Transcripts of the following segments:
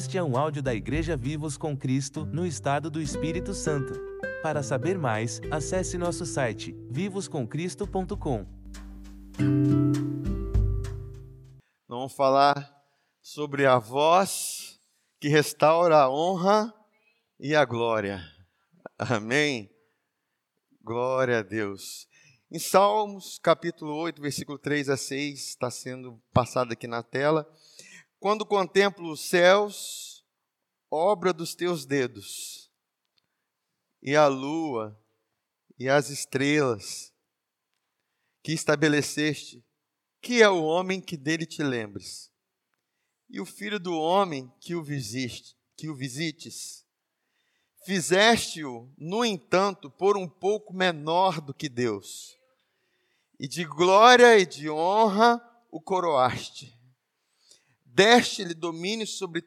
Este é um áudio da Igreja Vivos com Cristo, no estado do Espírito Santo. Para saber mais, acesse nosso site vivoscomcristo.com. Vamos falar sobre a voz que restaura a honra e a glória. Amém. Glória a Deus. Em Salmos, capítulo 8, versículo 3 a 6, está sendo passado aqui na tela. Quando contemplo os céus, obra dos teus dedos, e a lua e as estrelas que estabeleceste, que é o homem que dele te lembres, e o filho do homem que o visiste, que o visites. Fizeste-o, no entanto, por um pouco menor do que Deus, e de glória e de honra o coroaste deste-lhe domínio sobre,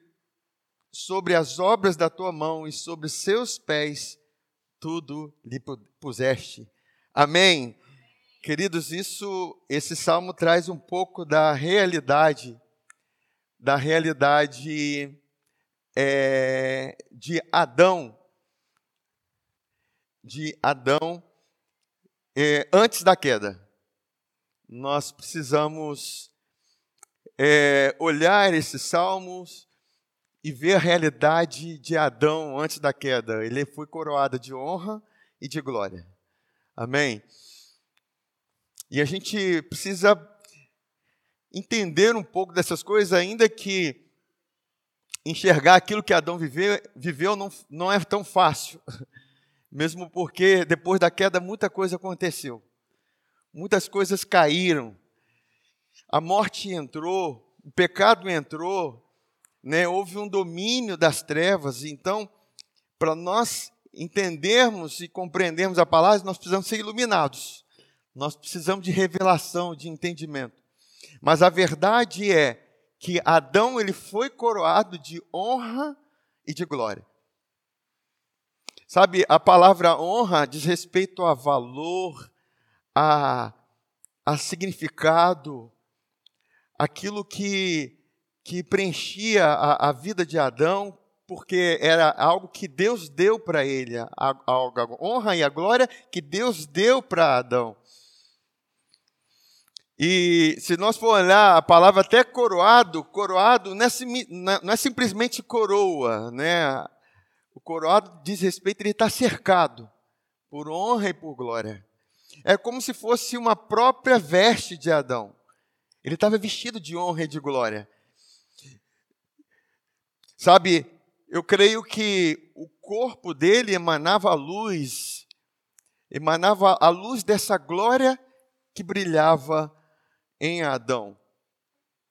sobre as obras da tua mão e sobre seus pés tudo lhe puseste. Amém. Queridos, isso, esse salmo traz um pouco da realidade, da realidade é, de Adão, de Adão é, antes da queda. Nós precisamos é, olhar esses salmos e ver a realidade de Adão antes da queda. Ele foi coroado de honra e de glória. Amém? E a gente precisa entender um pouco dessas coisas, ainda que enxergar aquilo que Adão viveu, viveu não, não é tão fácil. Mesmo porque depois da queda muita coisa aconteceu. Muitas coisas caíram a morte entrou, o pecado entrou, né? houve um domínio das trevas. Então, para nós entendermos e compreendermos a palavra, nós precisamos ser iluminados. Nós precisamos de revelação, de entendimento. Mas a verdade é que Adão ele foi coroado de honra e de glória. Sabe, a palavra honra diz respeito a valor, a, a significado, aquilo que, que preenchia a, a vida de Adão, porque era algo que Deus deu para ele, a, a, honra e a glória que Deus deu para Adão. E se nós for olhar a palavra até coroado, coroado não é, não é simplesmente coroa, né? O coroado diz respeito, ele está cercado por honra e por glória. É como se fosse uma própria veste de Adão. Ele estava vestido de honra e de glória. Sabe, eu creio que o corpo dele emanava a luz, emanava a luz dessa glória que brilhava em Adão.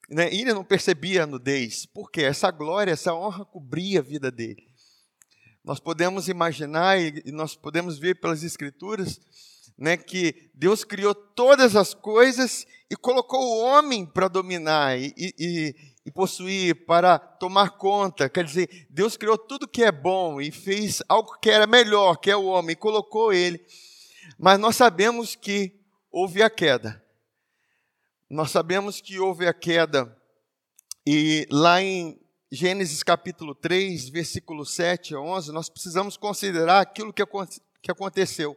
Né? Ele não percebia a nudez, porque essa glória, essa honra cobria a vida dele. Nós podemos imaginar e nós podemos ver pelas Escrituras né, que Deus criou todas as coisas e colocou o homem para dominar e, e, e, possuir, para tomar conta. Quer dizer, Deus criou tudo que é bom e fez algo que era melhor, que é o homem, e colocou ele. Mas nós sabemos que houve a queda. Nós sabemos que houve a queda. E lá em Gênesis capítulo 3, versículo 7 a 11, nós precisamos considerar aquilo que aconteceu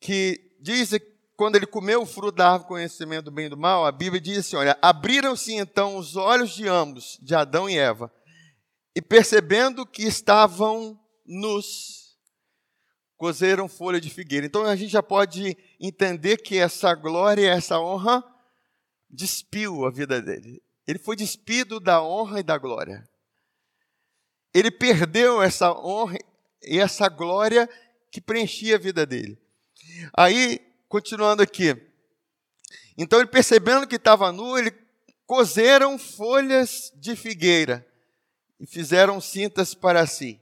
que diz quando ele comeu o fruto da árvore conhecimento do bem e do mal, a Bíblia diz assim: olha, abriram-se então os olhos de ambos, de Adão e Eva, e percebendo que estavam nus, cozeram folha de figueira. Então a gente já pode entender que essa glória, essa honra, despiu a vida dele. Ele foi despido da honra e da glória. Ele perdeu essa honra e essa glória que preenchia a vida dele. Aí, continuando aqui. Então, ele percebendo que estava nu, ele cozeram folhas de figueira e fizeram cintas para si.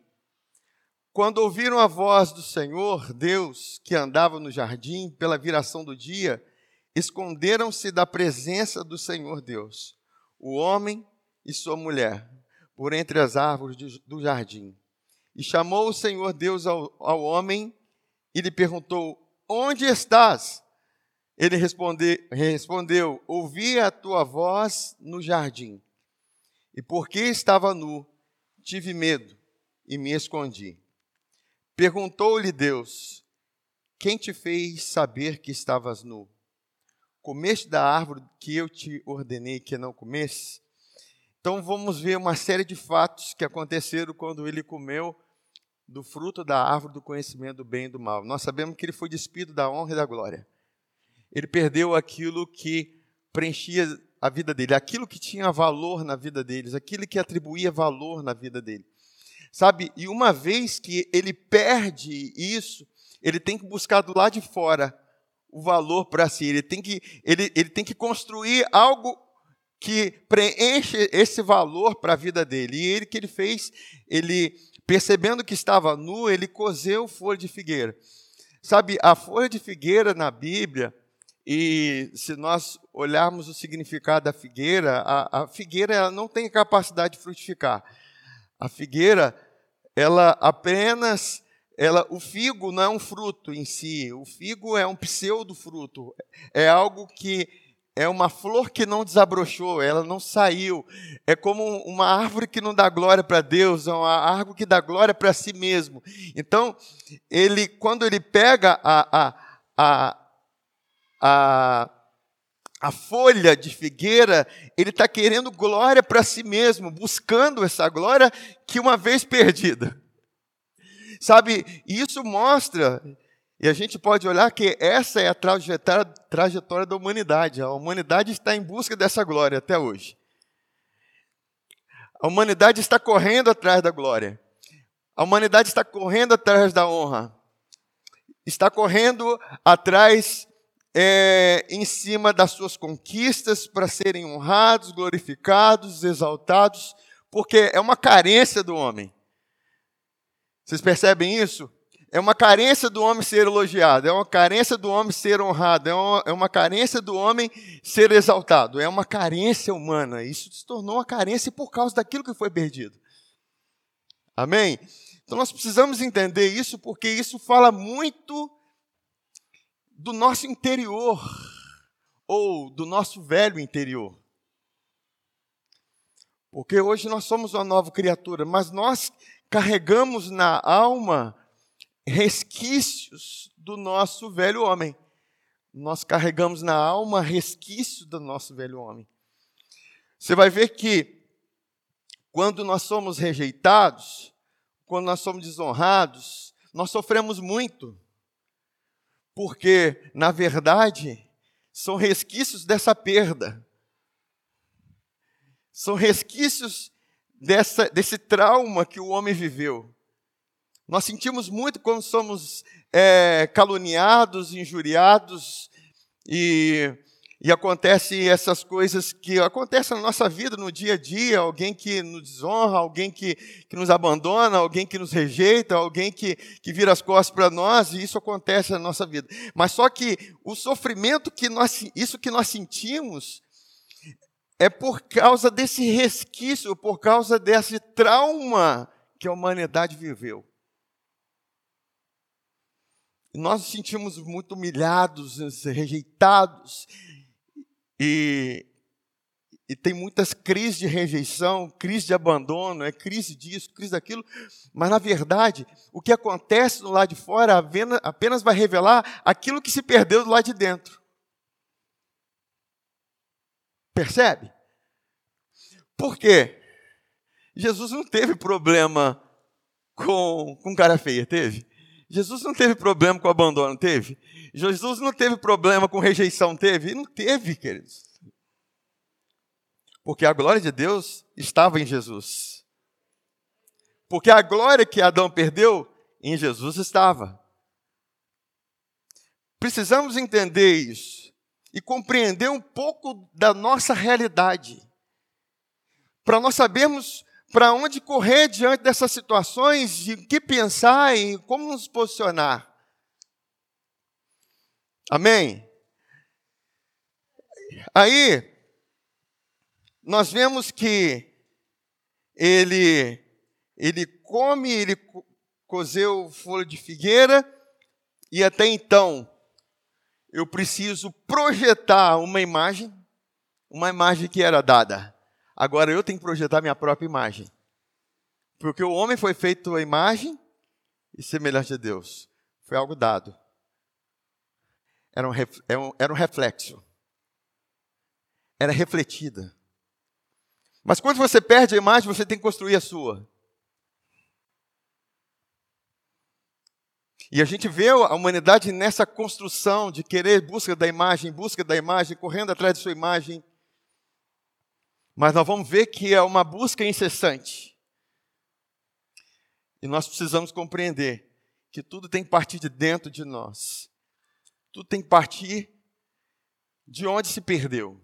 Quando ouviram a voz do Senhor, Deus, que andava no jardim pela viração do dia, esconderam-se da presença do Senhor Deus, o homem e sua mulher, por entre as árvores do jardim. E chamou o Senhor Deus ao, ao homem e lhe perguntou: Onde estás? Ele responde, respondeu: Ouvi a tua voz no jardim, e porque estava nu, tive medo e me escondi. Perguntou-lhe Deus: Quem te fez saber que estavas nu? Comeste da árvore que eu te ordenei que não comesse? Então vamos ver uma série de fatos que aconteceram quando ele comeu do fruto da árvore do conhecimento do bem e do mal. Nós sabemos que ele foi despido da honra e da glória. Ele perdeu aquilo que preenchia a vida dele, aquilo que tinha valor na vida deles, aquilo que atribuía valor na vida dele. Sabe? E uma vez que ele perde isso, ele tem que buscar do lado de fora o valor para si. Ele tem, que, ele, ele tem que construir algo que preenche esse valor para a vida dele. E ele que ele fez, ele percebendo que estava nu, ele cozeu folha de figueira. Sabe, a folha de figueira na Bíblia, e se nós olharmos o significado da figueira, a, a figueira ela não tem capacidade de frutificar. A figueira, ela apenas, ela, o figo não é um fruto em si. O figo é um pseudo fruto. É algo que é uma flor que não desabrochou, ela não saiu. É como uma árvore que não dá glória para Deus, é uma árvore que dá glória para si mesmo. Então, ele, quando ele pega a, a, a, a, a folha de figueira, ele está querendo glória para si mesmo, buscando essa glória que uma vez perdida. Sabe, isso mostra e a gente pode olhar que essa é a trajetória, trajetória da humanidade. A humanidade está em busca dessa glória até hoje. A humanidade está correndo atrás da glória. A humanidade está correndo atrás da honra. Está correndo atrás, é, em cima das suas conquistas, para serem honrados, glorificados, exaltados, porque é uma carência do homem. Vocês percebem isso? É uma carência do homem ser elogiado, é uma carência do homem ser honrado, é uma, é uma carência do homem ser exaltado, é uma carência humana. Isso se tornou uma carência por causa daquilo que foi perdido. Amém? Então nós precisamos entender isso porque isso fala muito do nosso interior, ou do nosso velho interior. Porque hoje nós somos uma nova criatura, mas nós carregamos na alma resquícios do nosso velho homem. Nós carregamos na alma resquícios do nosso velho homem. Você vai ver que quando nós somos rejeitados, quando nós somos desonrados, nós sofremos muito. Porque, na verdade, são resquícios dessa perda. São resquícios dessa, desse trauma que o homem viveu. Nós sentimos muito quando somos é, caluniados, injuriados e, e acontecem essas coisas que acontecem na nossa vida, no dia a dia, alguém que nos desonra, alguém que, que nos abandona, alguém que nos rejeita, alguém que, que vira as costas para nós, e isso acontece na nossa vida. Mas só que o sofrimento que nós, isso que nós sentimos, é por causa desse resquício, por causa desse trauma que a humanidade viveu. Nós nos sentimos muito humilhados, rejeitados, e, e tem muitas crises de rejeição, crise de abandono, é crise disso, crise daquilo, mas na verdade, o que acontece do lado de fora apenas vai revelar aquilo que se perdeu do lado de dentro. Percebe? Por quê? Jesus não teve problema com, com cara feia, teve? Jesus não teve problema com abandono, teve? Jesus não teve problema com rejeição, teve? Não teve, queridos. Porque a glória de Deus estava em Jesus. Porque a glória que Adão perdeu, em Jesus estava. Precisamos entender isso e compreender um pouco da nossa realidade. Para nós sabermos para onde correr diante dessas situações, e o que pensar e como nos posicionar. Amém? Aí, nós vemos que ele, ele come, ele cozeu folha de figueira, e até então eu preciso projetar uma imagem, uma imagem que era dada. Agora eu tenho que projetar minha própria imagem. Porque o homem foi feito a imagem e semelhante a Deus. Foi algo dado. Era um, era um reflexo. Era refletida. Mas quando você perde a imagem, você tem que construir a sua. E a gente vê a humanidade nessa construção de querer busca da imagem, busca da imagem, correndo atrás de sua imagem. Mas nós vamos ver que é uma busca incessante. E nós precisamos compreender que tudo tem que partir de dentro de nós. Tudo tem que partir de onde se perdeu.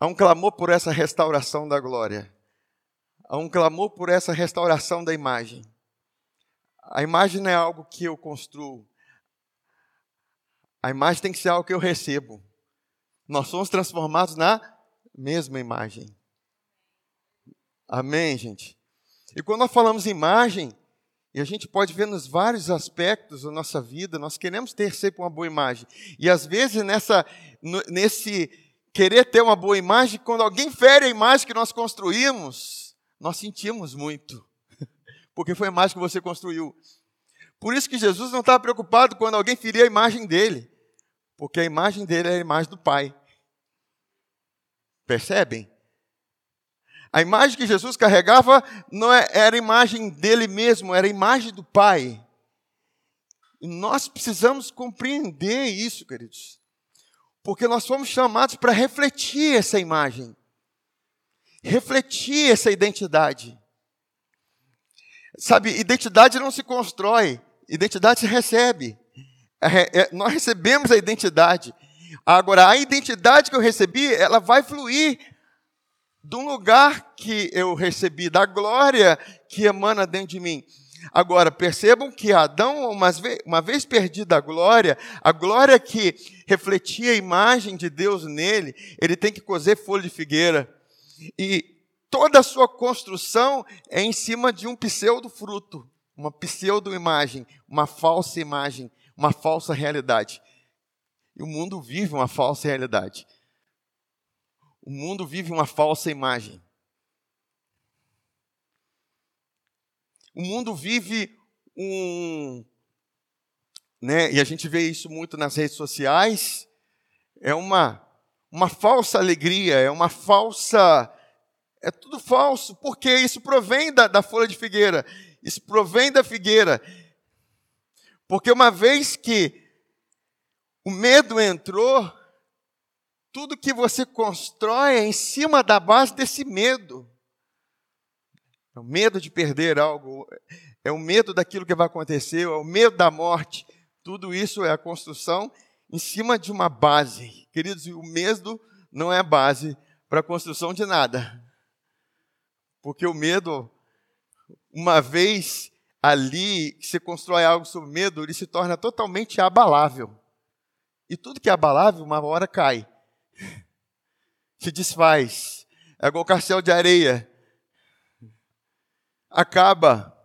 Há um clamor por essa restauração da glória. Há um clamor por essa restauração da imagem. A imagem não é algo que eu construo. A imagem tem que ser algo que eu recebo. Nós somos transformados na mesma imagem. Amém, gente? E quando nós falamos imagem, e a gente pode ver nos vários aspectos da nossa vida, nós queremos ter sempre uma boa imagem. E às vezes nessa, nesse querer ter uma boa imagem, quando alguém fere a imagem que nós construímos, nós sentimos muito porque foi a imagem que você construiu. Por isso que Jesus não estava preocupado quando alguém feria a imagem dele, porque a imagem dele é a imagem do Pai. Percebem? A imagem que Jesus carregava não é, era a imagem dele mesmo, era a imagem do Pai. E nós precisamos compreender isso, queridos. Porque nós fomos chamados para refletir essa imagem, refletir essa identidade. Sabe, identidade não se constrói, identidade se recebe. É, é, nós recebemos a identidade. Agora, a identidade que eu recebi, ela vai fluir de um lugar que eu recebi, da glória que emana dentro de mim. Agora, percebam que Adão, uma vez, perdida a glória, a glória que refletia a imagem de Deus nele, ele tem que cozer folha de figueira. E toda a sua construção é em cima de um pseudo fruto, uma pseudo imagem, uma falsa imagem, uma falsa realidade. E o mundo vive uma falsa realidade. O mundo vive uma falsa imagem. O mundo vive um. Né, e a gente vê isso muito nas redes sociais. É uma, uma falsa alegria, é uma falsa é tudo falso, porque isso provém da, da folha de figueira, isso provém da figueira. Porque uma vez que o medo entrou, tudo que você constrói é em cima da base desse medo. É o medo de perder algo, é o medo daquilo que vai acontecer, é o medo da morte. Tudo isso é a construção em cima de uma base. Queridos, o medo não é base para a construção de nada. Porque o medo, uma vez ali você constrói algo sobre medo, ele se torna totalmente abalável. E tudo que é abalável, uma hora cai. Se desfaz. É igual carcel de areia. Acaba.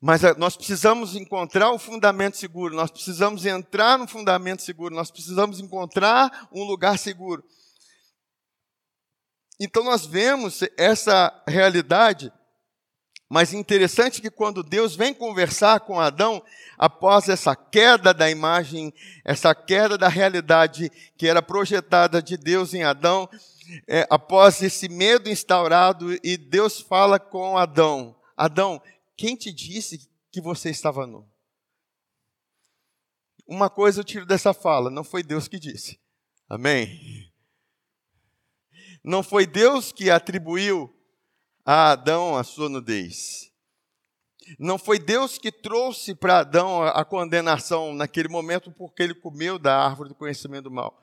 Mas eh, nós precisamos encontrar um fundamento seguro, nós precisamos entrar no fundamento seguro, nós precisamos encontrar um lugar seguro. Então nós vemos essa realidade, mas interessante que quando Deus vem conversar com Adão, após essa queda da imagem, essa queda da realidade que era projetada de Deus em Adão, é, após esse medo instaurado, e Deus fala com Adão: Adão, quem te disse que você estava nu? Uma coisa eu tiro dessa fala: não foi Deus que disse. Amém? Não foi Deus que atribuiu a Adão a sua nudez. Não foi Deus que trouxe para Adão a condenação naquele momento porque ele comeu da árvore do conhecimento do mal.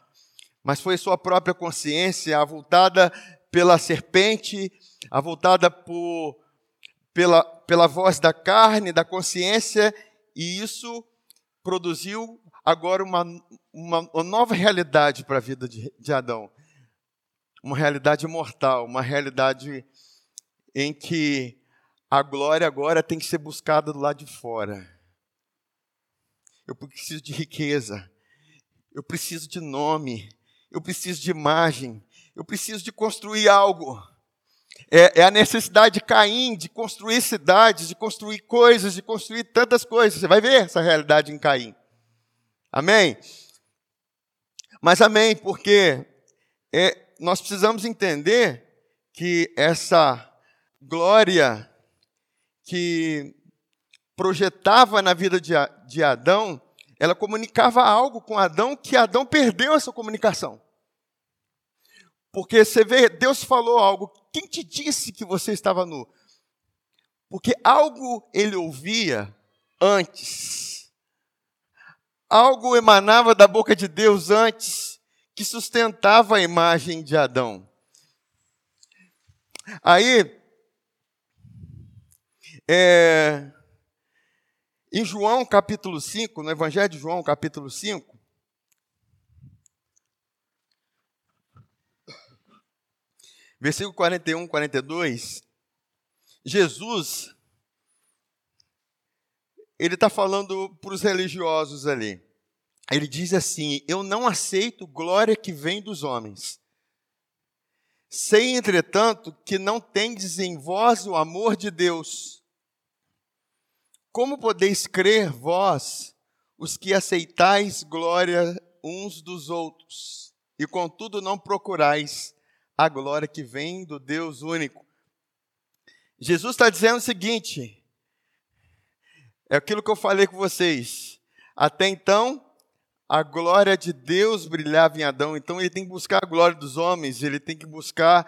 Mas foi sua própria consciência, avultada pela serpente, avultada por, pela, pela voz da carne, da consciência, e isso produziu agora uma, uma, uma nova realidade para a vida de, de Adão uma realidade mortal, uma realidade em que a glória agora tem que ser buscada do lado de fora. Eu preciso de riqueza, eu preciso de nome, eu preciso de imagem, eu preciso de construir algo. É, é, a necessidade de Caim de construir cidades, de construir coisas, de construir tantas coisas. Você vai ver essa realidade em Caim. Amém? Mas amém, porque é, nós precisamos entender que essa glória que projetava na vida de, Adão, ela comunicava algo com Adão que Adão perdeu essa comunicação. Porque você vê, Deus falou algo. Quem te disse que você estava nu? Porque algo ele ouvia antes. Algo emanava da boca de Deus antes que sustentava a imagem de Adão. Aí, é, em João capítulo 5, no Evangelho de João capítulo 5, versículo 41, 42, Jesus, ele está falando para os religiosos ali. Ele diz assim: Eu não aceito glória que vem dos homens. Sei, entretanto, que não tendes em vós o amor de Deus. Como podeis crer vós, os que aceitais glória uns dos outros, e contudo não procurais a glória que vem do Deus único. Jesus está dizendo o seguinte: é aquilo que eu falei com vocês. Até então, a glória de Deus brilhava em Adão, então ele tem que buscar a glória dos homens, ele tem que buscar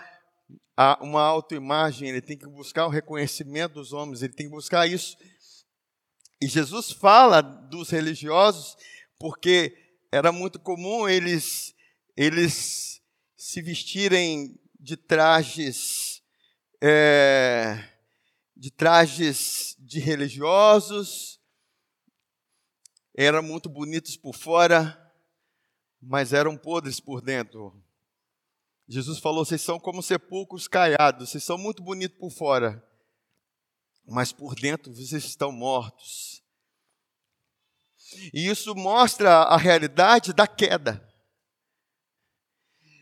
a, uma autoimagem, ele tem que buscar o reconhecimento dos homens, ele tem que buscar isso. E Jesus fala dos religiosos porque era muito comum eles, eles se vestirem de trajes, é, de trajes de religiosos, eram muito bonitos por fora, mas eram podres por dentro. Jesus falou: vocês são como sepulcros caiados, vocês são muito bonitos por fora, mas por dentro vocês estão mortos. E isso mostra a realidade da queda.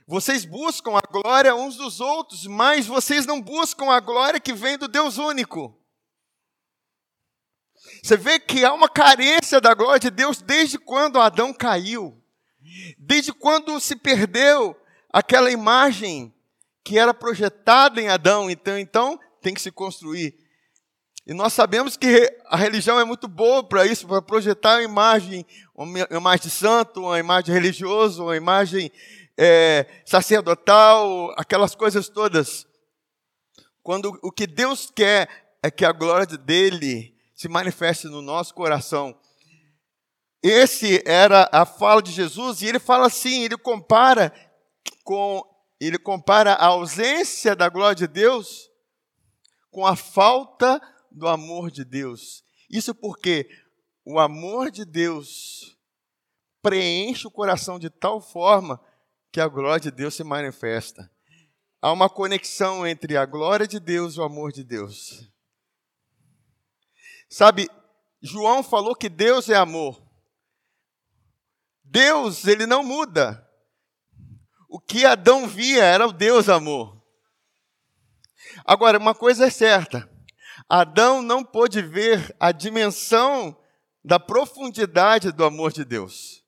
Vocês buscam a glória uns dos outros, mas vocês não buscam a glória que vem do Deus único. Você vê que há uma carência da glória de Deus desde quando Adão caiu, desde quando se perdeu aquela imagem que era projetada em Adão. Então, então tem que se construir. E nós sabemos que a religião é muito boa para isso, para projetar uma imagem, uma imagem de santo, uma imagem religiosa, uma imagem é, sacerdotal, aquelas coisas todas. Quando o que Deus quer é que a glória dele se manifeste no nosso coração. Esse era a fala de Jesus e ele fala assim, ele compara com ele compara a ausência da glória de Deus com a falta do amor de Deus. Isso porque o amor de Deus preenche o coração de tal forma que a glória de Deus se manifesta. Há uma conexão entre a glória de Deus e o amor de Deus. Sabe, João falou que Deus é amor. Deus, ele não muda. O que Adão via era o Deus amor. Agora, uma coisa é certa: Adão não pôde ver a dimensão da profundidade do amor de Deus.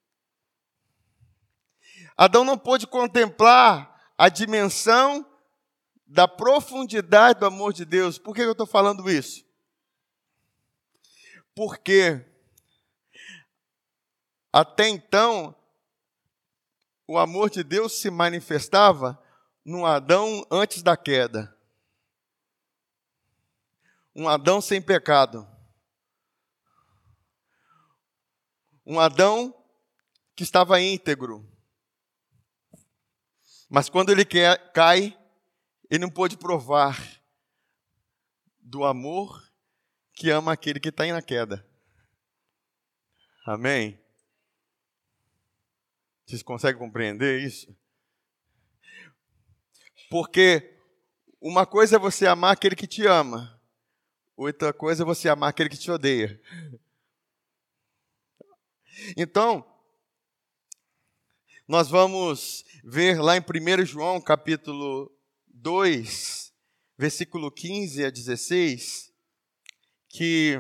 Adão não pôde contemplar a dimensão da profundidade do amor de Deus. Por que eu estou falando isso? Porque até então o amor de Deus se manifestava no Adão antes da queda. Um Adão sem pecado. Um Adão que estava íntegro. Mas quando ele cai, ele não pôde provar do amor que ama aquele que está na queda. Amém? Vocês conseguem compreender isso? Porque uma coisa é você amar aquele que te ama, outra coisa é você amar aquele que te odeia. Então, nós vamos ver lá em 1 João capítulo 2, versículo 15 a 16, que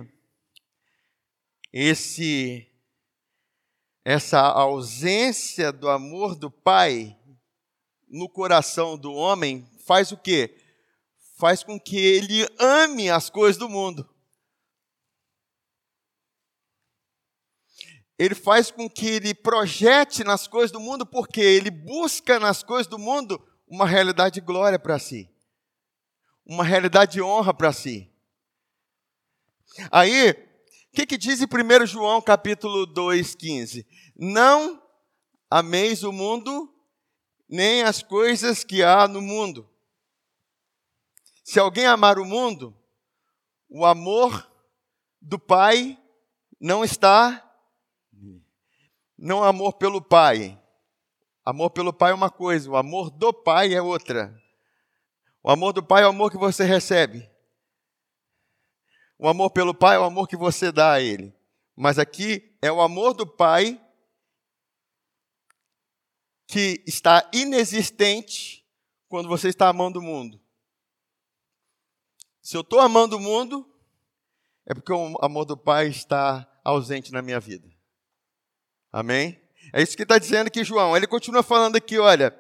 esse essa ausência do amor do pai no coração do homem faz o quê? Faz com que ele ame as coisas do mundo. Ele faz com que ele projete nas coisas do mundo, porque ele busca nas coisas do mundo uma realidade de glória para si, uma realidade de honra para si. Aí, o que, que diz em 1 João capítulo 2,15? Não ameis o mundo, nem as coisas que há no mundo. Se alguém amar o mundo, o amor do Pai não está. Não amor pelo Pai. Amor pelo Pai é uma coisa, o amor do Pai é outra. O amor do Pai é o amor que você recebe. O amor pelo Pai é o amor que você dá a Ele. Mas aqui é o amor do Pai que está inexistente quando você está amando o mundo. Se eu estou amando o mundo, é porque o amor do Pai está ausente na minha vida. Amém? É isso que está dizendo aqui João. Ele continua falando aqui, olha,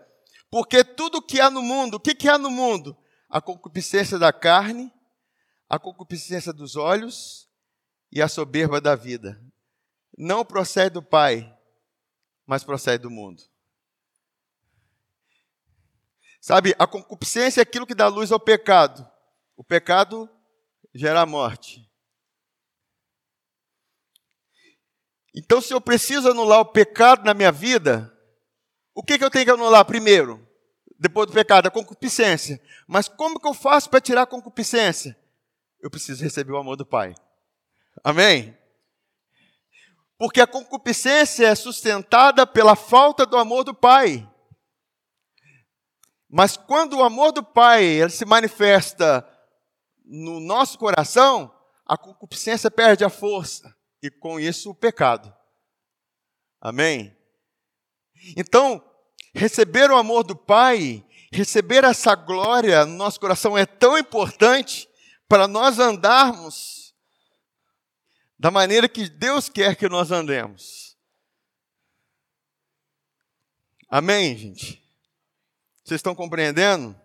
porque tudo que há no mundo, o que, que há no mundo? A concupiscência da carne, a concupiscência dos olhos e a soberba da vida. Não procede do Pai, mas procede do mundo. Sabe, a concupiscência é aquilo que dá luz ao pecado. O pecado gera morte. Então, se eu preciso anular o pecado na minha vida, o que, que eu tenho que anular primeiro? Depois do pecado, a concupiscência. Mas como que eu faço para tirar a concupiscência? eu preciso receber o amor do Pai. Amém? Porque a concupiscência é sustentada pela falta do amor do Pai. Mas quando o amor do Pai se manifesta no nosso coração, a concupiscência perde a força e com isso o pecado. Amém? Então, receber o amor do Pai, receber essa glória no nosso coração é tão importante para nós andarmos da maneira que Deus quer que nós andemos. Amém, gente? Vocês estão compreendendo?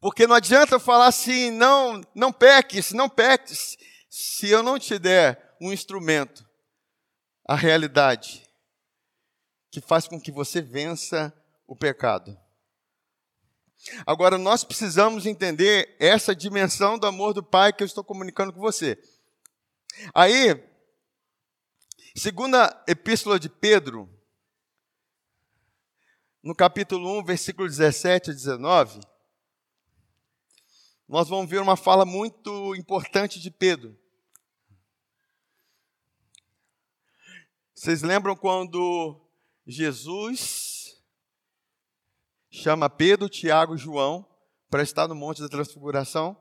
Porque não adianta falar assim, não, não peques, não peques, se eu não te der um instrumento, a realidade, que faz com que você vença o pecado. Agora, nós precisamos entender essa dimensão do amor do Pai que eu estou comunicando com você. Aí, segunda epístola de Pedro, no capítulo 1, versículo 17 a 19, nós vamos ver uma fala muito importante de Pedro. Vocês lembram quando Jesus chama Pedro, Tiago e João para estar no Monte da Transfiguração.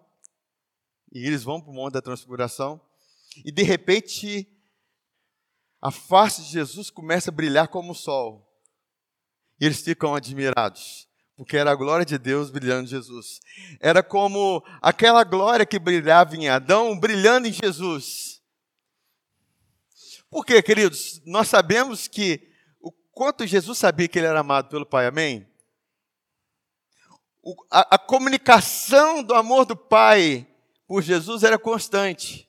E eles vão para o Monte da Transfiguração. E de repente, a face de Jesus começa a brilhar como o sol. E eles ficam admirados, porque era a glória de Deus brilhando em Jesus. Era como aquela glória que brilhava em Adão, brilhando em Jesus. Por quê, queridos? Nós sabemos que o quanto Jesus sabia que ele era amado pelo Pai, amém? a, a comunicação do amor do Pai por Jesus era constante.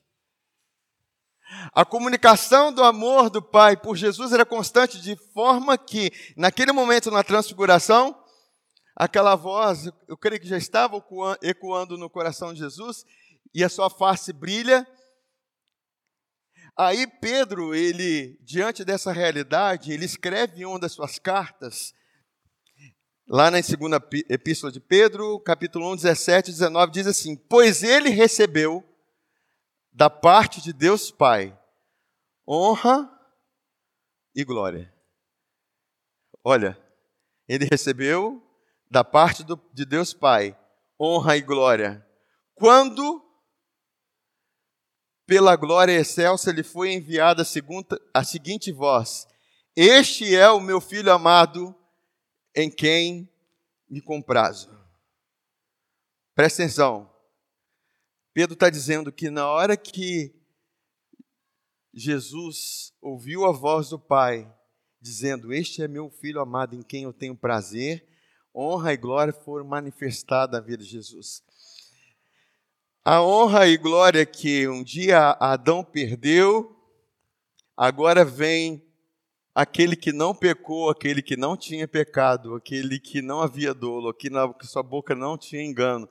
A comunicação do amor do Pai por Jesus era constante, de forma que, naquele momento na transfiguração, aquela voz, eu creio que já estava ecoando no coração de Jesus, e a sua face brilha. Aí Pedro, ele, diante dessa realidade, ele escreve em uma das suas cartas, Lá na segunda epístola de Pedro, capítulo 1, 17 e 19, diz assim: Pois ele recebeu da parte de Deus Pai honra e glória. Olha, ele recebeu da parte do, de Deus Pai honra e glória. Quando, pela glória excelsa, lhe foi enviada a, segunda, a seguinte voz: Este é o meu filho amado, em quem me comprazo. Presta atenção. Pedro está dizendo que na hora que Jesus ouviu a voz do Pai, dizendo: Este é meu filho amado em quem eu tenho prazer, honra e glória foram manifestadas na vida de Jesus. A honra e glória que um dia Adão perdeu, agora vem aquele que não pecou, aquele que não tinha pecado, aquele que não havia dolo, que na que sua boca não tinha engano.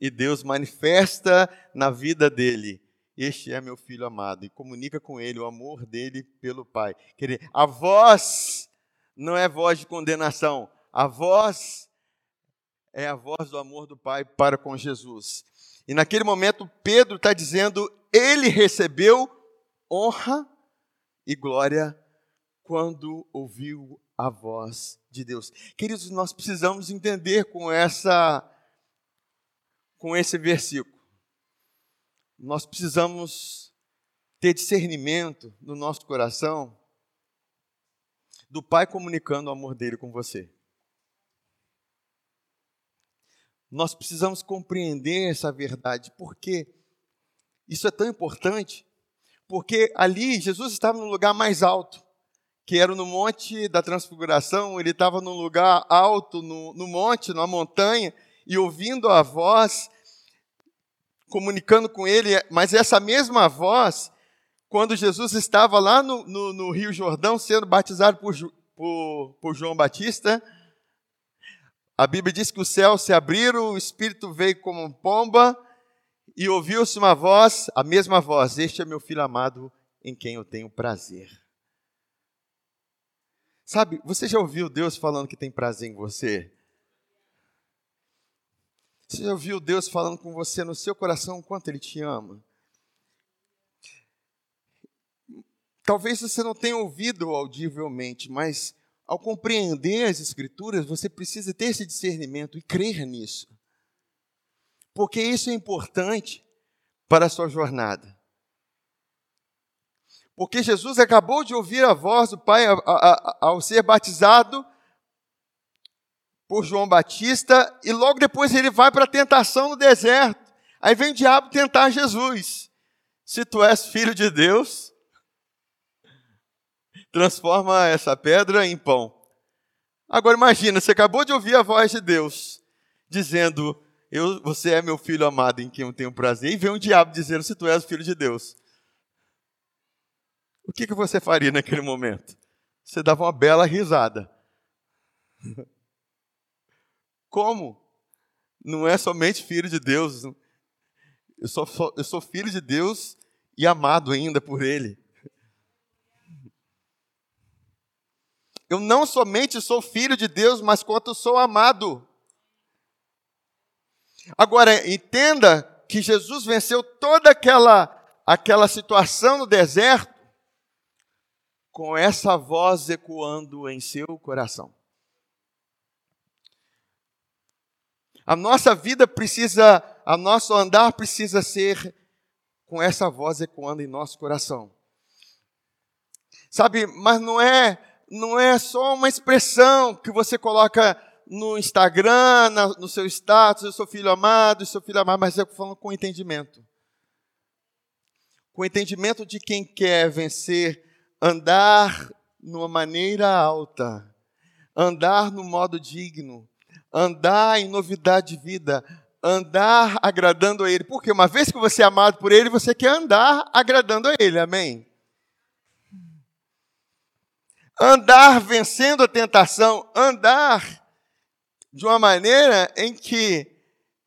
E Deus manifesta na vida dele. Este é meu filho amado e comunica com ele o amor dele pelo Pai. Quer dizer, a voz não é voz de condenação, a voz é a voz do amor do Pai para com Jesus. E naquele momento Pedro está dizendo: ele recebeu honra e glória quando ouviu a voz de Deus. Queridos, nós precisamos entender com essa com esse versículo. Nós precisamos ter discernimento no nosso coração do Pai comunicando o amor dele com você. Nós precisamos compreender essa verdade, porque isso é tão importante porque ali Jesus estava no lugar mais alto, que era no Monte da Transfiguração, ele estava num lugar alto, no, no monte, na montanha, e ouvindo a voz, comunicando com ele, mas essa mesma voz, quando Jesus estava lá no, no, no Rio Jordão sendo batizado por, por, por João Batista, a Bíblia diz que os céus se abriram, o Espírito veio como pomba, e ouviu-se uma voz, a mesma voz: Este é meu filho amado em quem eu tenho prazer. Sabe, você já ouviu Deus falando que tem prazer em você? Você já ouviu Deus falando com você no seu coração o quanto Ele te ama? Talvez você não tenha ouvido audivelmente, mas ao compreender as Escrituras, você precisa ter esse discernimento e crer nisso porque isso é importante para a sua jornada. Porque Jesus acabou de ouvir a voz do Pai ao ser batizado por João Batista, e logo depois ele vai para a tentação no deserto. Aí vem o diabo tentar Jesus. Se tu és filho de Deus, transforma essa pedra em pão. Agora imagina, você acabou de ouvir a voz de Deus dizendo: eu, você é meu filho amado em quem eu tenho prazer, e vem um diabo dizendo se tu és o filho de Deus. O que, que você faria naquele momento? Você dava uma bela risada. Como? Não é somente filho de Deus. Eu sou, eu sou filho de Deus e amado ainda por Ele. Eu não somente sou filho de Deus, mas quanto sou amado. Agora, entenda que Jesus venceu toda aquela, aquela situação no deserto com essa voz ecoando em seu coração. A nossa vida precisa, a nosso andar precisa ser com essa voz ecoando em nosso coração. Sabe, mas não é, não é só uma expressão que você coloca no Instagram, na, no seu status, eu sou filho amado, eu sou filho amado, mas eu falando com entendimento. Com entendimento de quem quer vencer, andar numa maneira alta, andar no modo digno, andar em novidade de vida, andar agradando a Ele. Porque uma vez que você é amado por Ele, você quer andar agradando a Ele, amém? Andar vencendo a tentação, andar de uma maneira em que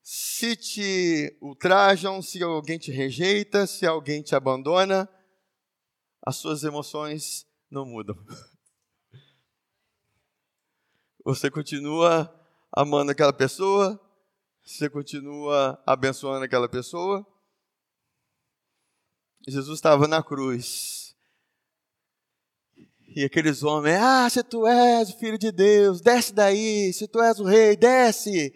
se te ultrajam, se alguém te rejeita, se alguém te abandona, as suas emoções não mudam. Você continua amando aquela pessoa, você continua abençoando aquela pessoa. Jesus estava na cruz e aqueles homens, ah, se tu és o filho de Deus, desce daí, se tu és o rei, desce.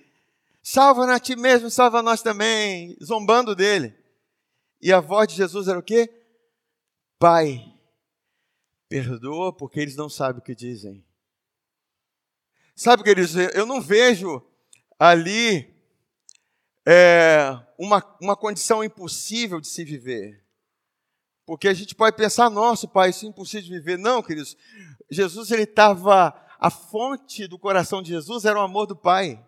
Salva-nos a ti mesmo, salva nós também, zombando dele. E a voz de Jesus era o quê? Pai, Perdoa porque eles não sabem o que dizem. Sabe, queridos, eu não vejo ali é, uma, uma condição impossível de se viver. Porque a gente pode pensar, nossa, pai, isso é impossível de viver. Não, queridos. Jesus, ele estava, a fonte do coração de Jesus era o amor do Pai.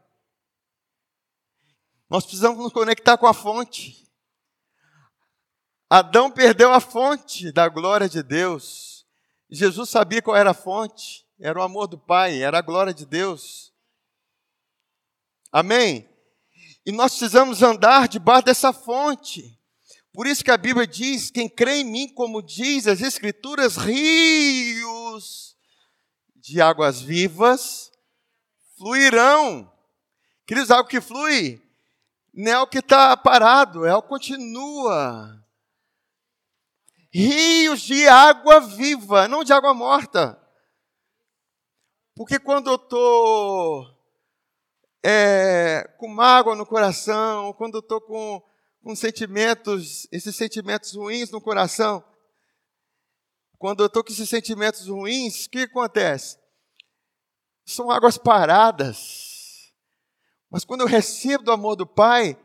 Nós precisamos nos conectar com a fonte. Adão perdeu a fonte da glória de Deus. Jesus sabia qual era a fonte. Era o amor do Pai, era a glória de Deus. Amém? E nós precisamos andar debaixo dessa fonte. Por isso que a Bíblia diz: quem crê em mim, como diz as Escrituras, rios de águas vivas fluirão. Queridos, algo que flui não é o que está parado, é o que continua. Rios de água viva, não de água morta. Porque quando eu estou é, com mágoa no coração, quando eu estou com, com sentimentos, esses sentimentos ruins no coração, quando eu estou com esses sentimentos ruins, o que acontece? São águas paradas. Mas quando eu recebo do amor do Pai,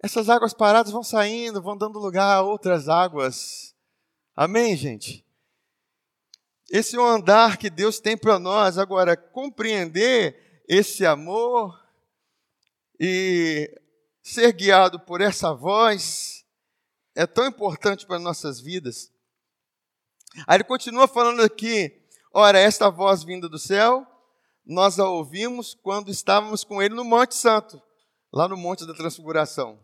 essas águas paradas vão saindo, vão dando lugar a outras águas. Amém, gente? Esse é o andar que Deus tem para nós. Agora, compreender esse amor e ser guiado por essa voz é tão importante para nossas vidas. Aí ele continua falando aqui: ora, esta voz vinda do céu, nós a ouvimos quando estávamos com ele no Monte Santo, lá no Monte da Transfiguração.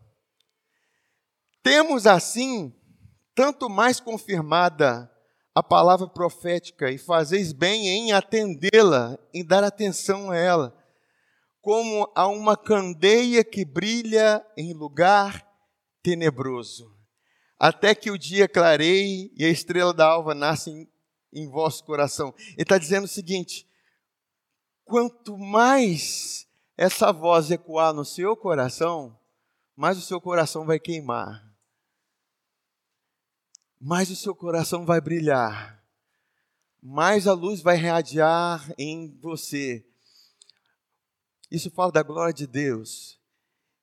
Temos assim, tanto mais confirmada a palavra profética e fazeis bem em atendê-la, em dar atenção a ela, como a uma candeia que brilha em lugar tenebroso, até que o dia clareie e a estrela da alva nasce em, em vosso coração. Ele está dizendo o seguinte: quanto mais essa voz ecoar no seu coração, mais o seu coração vai queimar, mais o seu coração vai brilhar, mais a luz vai radiar em você isso fala da glória de Deus.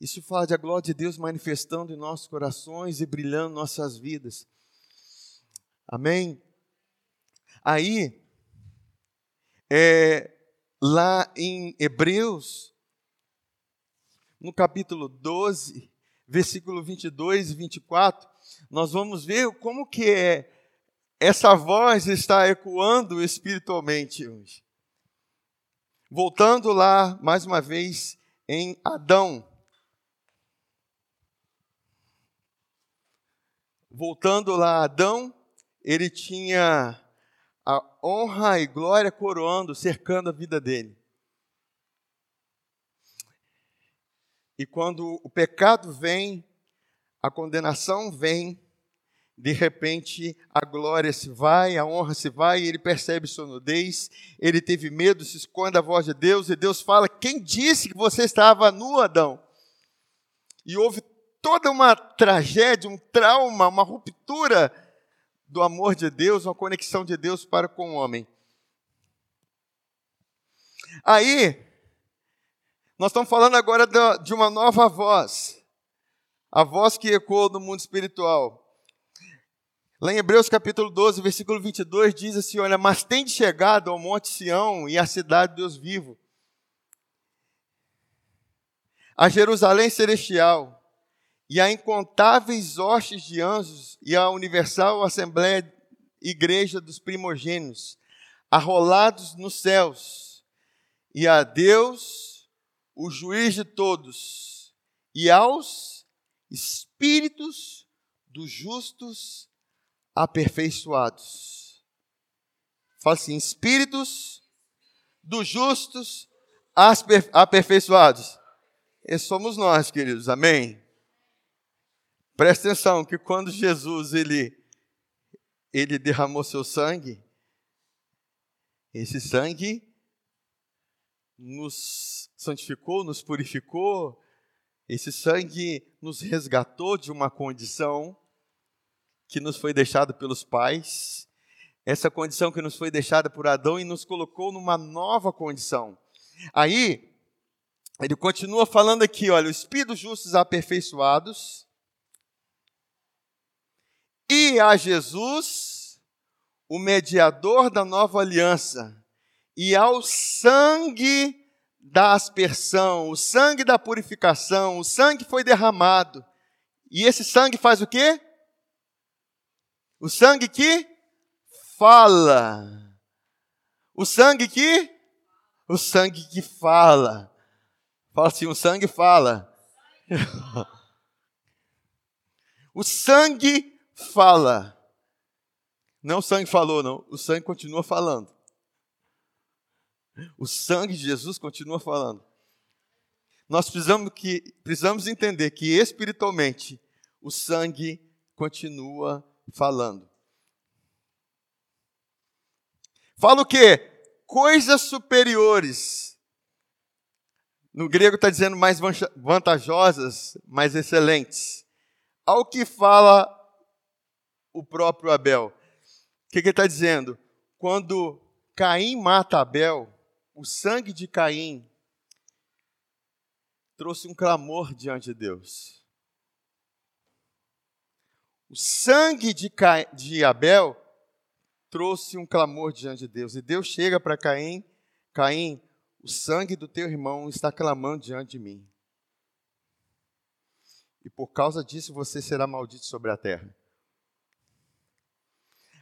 Isso fala da glória de Deus manifestando em nossos corações e brilhando em nossas vidas. Amém? Aí, é, lá em Hebreus, no capítulo 12, versículo 22 e 24, nós vamos ver como que é, essa voz está ecoando espiritualmente hoje. Voltando lá, mais uma vez, em Adão. Voltando lá, Adão, ele tinha a honra e glória coroando, cercando a vida dele. E quando o pecado vem, a condenação vem, de repente a glória se vai, a honra se vai, e ele percebe sua nudez, ele teve medo, se esconde a voz de Deus, e Deus fala: Quem disse que você estava nu, Adão? E houve toda uma tragédia, um trauma, uma ruptura do amor de Deus, uma conexão de Deus para com o homem. Aí, nós estamos falando agora de uma nova voz, a voz que ecoou no mundo espiritual. Lá em Hebreus capítulo 12, versículo 22, diz assim: Olha, mas tem chegado ao Monte Sião e à cidade de Deus vivo, a Jerusalém celestial, e a incontáveis hostes de anjos, e a universal Assembleia Igreja dos primogênitos, arrolados nos céus, e a Deus, o juiz de todos, e aos espíritos dos justos aperfeiçoados. Fala assim: espíritos dos justos aperfeiçoados. E somos nós, queridos, amém? Presta atenção que quando Jesus ele, ele derramou seu sangue, esse sangue nos santificou, nos purificou, esse sangue nos resgatou de uma condição que nos foi deixado pelos pais, essa condição que nos foi deixada por Adão e nos colocou numa nova condição. Aí, ele continua falando aqui, olha, os espíritos justos aperfeiçoados e a Jesus, o mediador da nova aliança, e ao sangue da aspersão, o sangue da purificação, o sangue foi derramado. E esse sangue faz o quê? O sangue que fala. O sangue que? O sangue que fala. Fala assim: o sangue fala. o sangue fala. Não o sangue falou, não. O sangue continua falando. O sangue de Jesus continua falando. Nós precisamos, que, precisamos entender que espiritualmente o sangue continua falando. Fala o quê? Coisas superiores. No grego está dizendo mais vantajosas, mais excelentes. Ao que fala o próprio Abel. O que, que ele está dizendo? Quando Caim mata Abel, o sangue de Caim trouxe um clamor diante de Deus. O sangue de, Ca... de Abel trouxe um clamor diante de Deus. E Deus chega para Caim: Caim, o sangue do teu irmão está clamando diante de mim. E por causa disso você será maldito sobre a terra.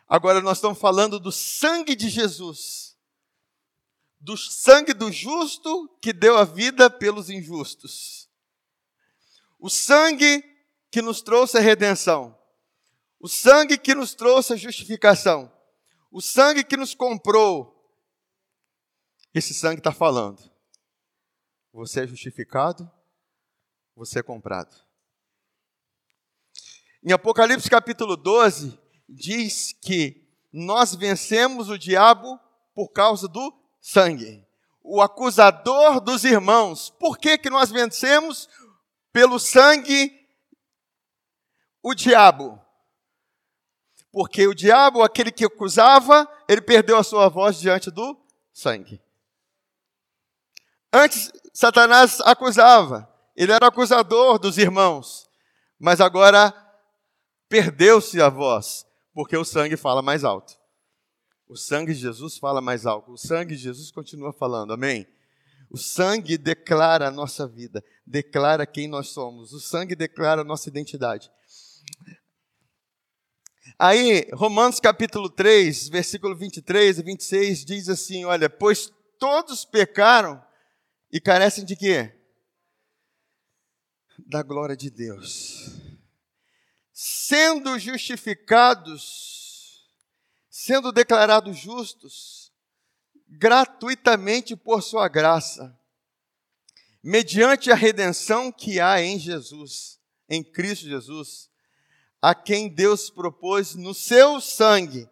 Agora nós estamos falando do sangue de Jesus do sangue do justo que deu a vida pelos injustos. O sangue que nos trouxe a redenção. O sangue que nos trouxe a justificação. O sangue que nos comprou. Esse sangue está falando. Você é justificado, você é comprado. Em Apocalipse capítulo 12, diz que nós vencemos o diabo por causa do sangue. O acusador dos irmãos. Por que, que nós vencemos pelo sangue o diabo? Porque o diabo, aquele que acusava, ele perdeu a sua voz diante do sangue. Antes, Satanás acusava, ele era acusador dos irmãos, mas agora perdeu-se a voz, porque o sangue fala mais alto. O sangue de Jesus fala mais alto. O sangue de Jesus continua falando. Amém? O sangue declara a nossa vida, declara quem nós somos. O sangue declara a nossa identidade. Aí, Romanos capítulo 3, versículo 23 e 26 diz assim: Olha, pois todos pecaram e carecem de quê? Da glória de Deus. Sendo justificados sendo declarados justos gratuitamente por sua graça, mediante a redenção que há em Jesus, em Cristo Jesus, a quem Deus propôs no seu sangue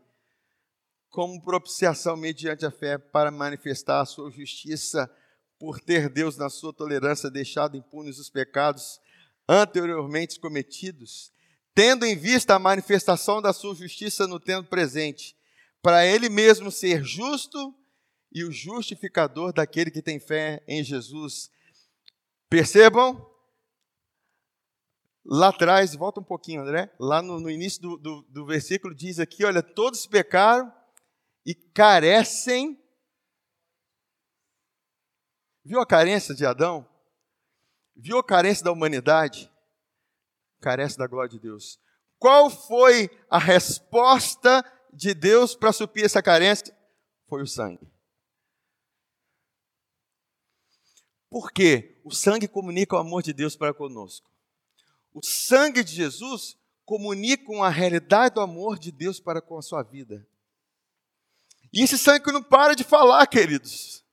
como propiciação mediante a fé para manifestar a sua justiça por ter Deus na sua tolerância deixado impunes os pecados anteriormente cometidos tendo em vista a manifestação da sua justiça no tempo presente, para ele mesmo ser justo e o justificador daquele que tem fé em Jesus. Percebam? Lá atrás, volta um pouquinho, André. Lá no, no início do, do, do versículo diz aqui: olha, todos pecaram e carecem. Viu a carência de Adão? Viu a carência da humanidade? carece da glória de Deus. Qual foi a resposta de Deus para suprir essa carência? Foi o sangue. Por quê? O sangue comunica o amor de Deus para conosco. O sangue de Jesus comunica a realidade do amor de Deus para com a sua vida. E esse sangue não para de falar, queridos.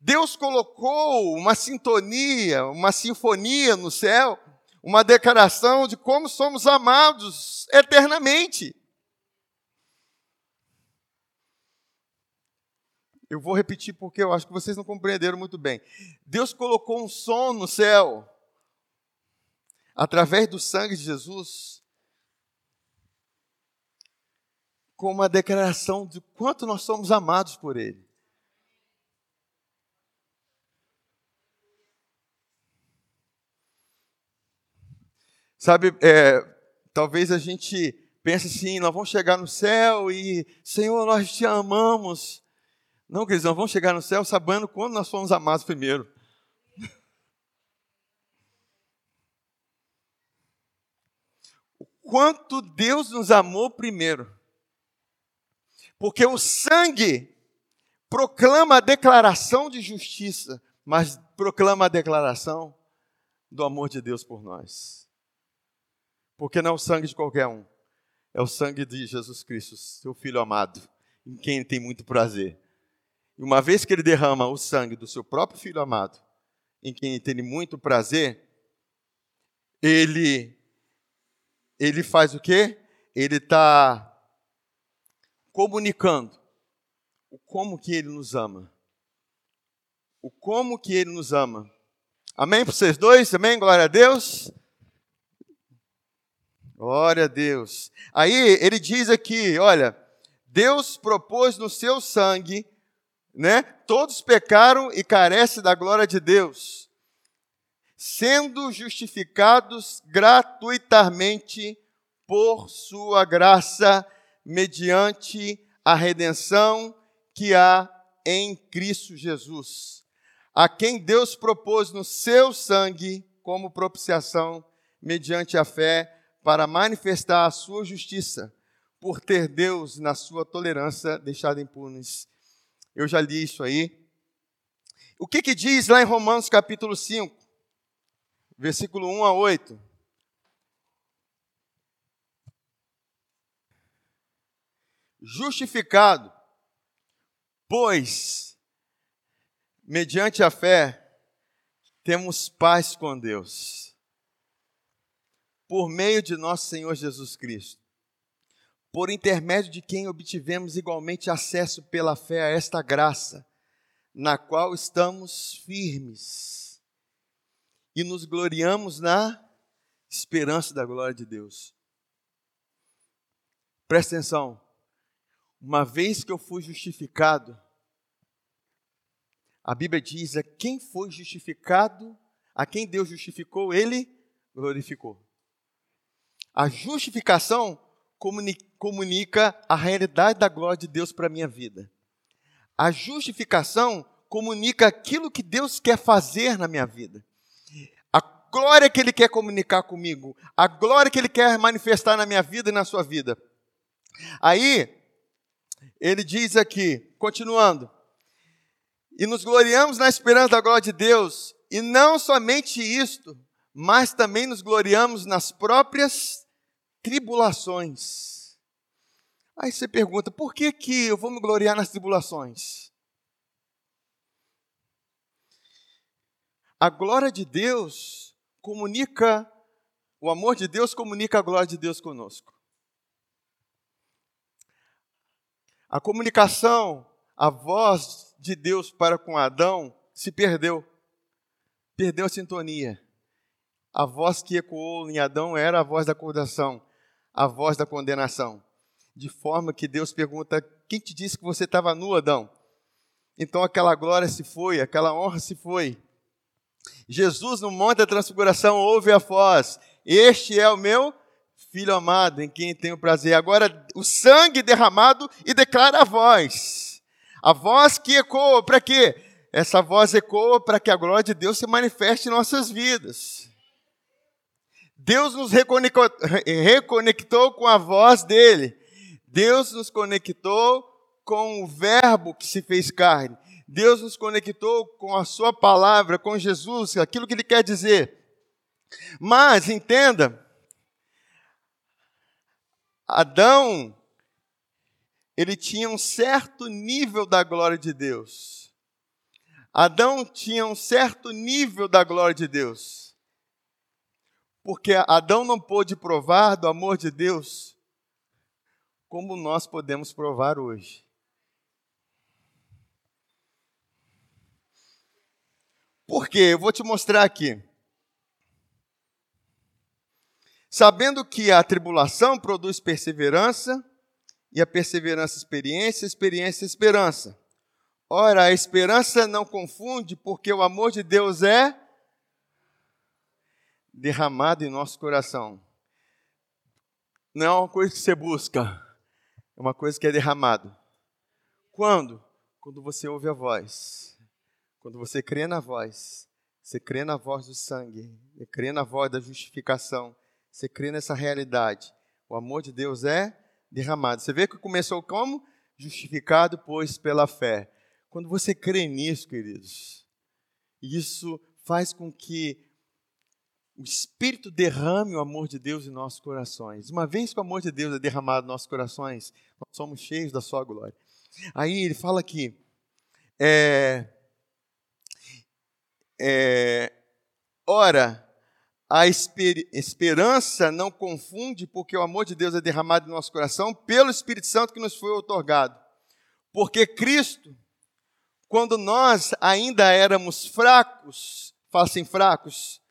Deus colocou uma sintonia, uma sinfonia no céu uma declaração de como somos amados eternamente. Eu vou repetir porque eu acho que vocês não compreenderam muito bem. Deus colocou um som no céu, através do sangue de Jesus, com uma declaração de quanto nós somos amados por Ele. Sabe, é, talvez a gente pense assim, nós vamos chegar no céu e, Senhor, nós te amamos. Não, queridos, nós vamos chegar no céu sabendo quando nós fomos amados primeiro. Quanto Deus nos amou primeiro. Porque o sangue proclama a declaração de justiça, mas proclama a declaração do amor de Deus por nós. Porque não é o sangue de qualquer um, é o sangue de Jesus Cristo, seu Filho amado, em quem ele tem muito prazer. E uma vez que ele derrama o sangue do seu próprio Filho amado, em quem ele tem muito prazer, ele, ele faz o quê? Ele está comunicando o como que ele nos ama. O como que ele nos ama. Amém para vocês dois? Amém? Glória a Deus. Glória a Deus. Aí ele diz aqui, olha, Deus propôs no seu sangue, né? Todos pecaram e carecem da glória de Deus, sendo justificados gratuitamente por sua graça mediante a redenção que há em Cristo Jesus, a quem Deus propôs no seu sangue como propiciação mediante a fé para manifestar a sua justiça, por ter Deus, na sua tolerância, deixado impunes. Eu já li isso aí. O que, que diz lá em Romanos capítulo 5, versículo 1 a 8? Justificado, pois, mediante a fé, temos paz com Deus por meio de nosso Senhor Jesus Cristo, por intermédio de quem obtivemos igualmente acesso pela fé a esta graça, na qual estamos firmes e nos gloriamos na esperança da glória de Deus. Presta atenção, uma vez que eu fui justificado, a Bíblia diz: a quem foi justificado, a quem Deus justificou, ele glorificou. A justificação comunica a realidade da glória de Deus para a minha vida. A justificação comunica aquilo que Deus quer fazer na minha vida. Glória que Ele quer comunicar comigo, a glória que Ele quer manifestar na minha vida e na sua vida. Aí, ele diz aqui, continuando, e nos gloriamos na esperança da glória de Deus, e não somente isto, mas também nos gloriamos nas próprias tribulações. Aí você pergunta, por que, que eu vou me gloriar nas tribulações? A glória de Deus comunica, o amor de Deus comunica a glória de Deus conosco. A comunicação, a voz de Deus para com Adão se perdeu. Perdeu a sintonia. A voz que ecoou em Adão era a voz da acordação, a voz da condenação. De forma que Deus pergunta: Quem te disse que você estava nu, Adão? Então aquela glória se foi, aquela honra se foi. Jesus, no Monte da Transfiguração, ouve a voz: Este é o meu filho amado, em quem tenho prazer. Agora, o sangue derramado e declara a voz. A voz que ecoa, para quê? Essa voz ecoa para que a glória de Deus se manifeste em nossas vidas. Deus nos reconectou, com a voz dele. Deus nos conectou com o Verbo que se fez carne. Deus nos conectou com a Sua palavra, com Jesus, aquilo que Ele quer dizer. Mas, entenda, Adão, ele tinha um certo nível da glória de Deus. Adão tinha um certo nível da glória de Deus porque Adão não pôde provar do amor de Deus como nós podemos provar hoje. Por quê? Eu vou te mostrar aqui. Sabendo que a tribulação produz perseverança, e a perseverança, experiência, experiência, esperança. Ora, a esperança não confunde, porque o amor de Deus é derramado em nosso coração. Não é uma coisa que você busca, é uma coisa que é derramado. Quando? Quando você ouve a voz. Quando você crê na voz. Você crê na voz do sangue. Você crê na voz da justificação. Você crê nessa realidade. O amor de Deus é derramado. Você vê que começou como? Justificado, pois, pela fé. Quando você crê nisso, queridos, isso faz com que o Espírito derrame o amor de Deus em nossos corações. Uma vez que o amor de Deus é derramado em nossos corações, nós somos cheios da sua glória. Aí ele fala aqui, é, é, ora, a esper, esperança não confunde, porque o amor de Deus é derramado em nosso coração pelo Espírito Santo que nos foi otorgado. Porque Cristo, quando nós ainda éramos fracos, fala assim, fracos,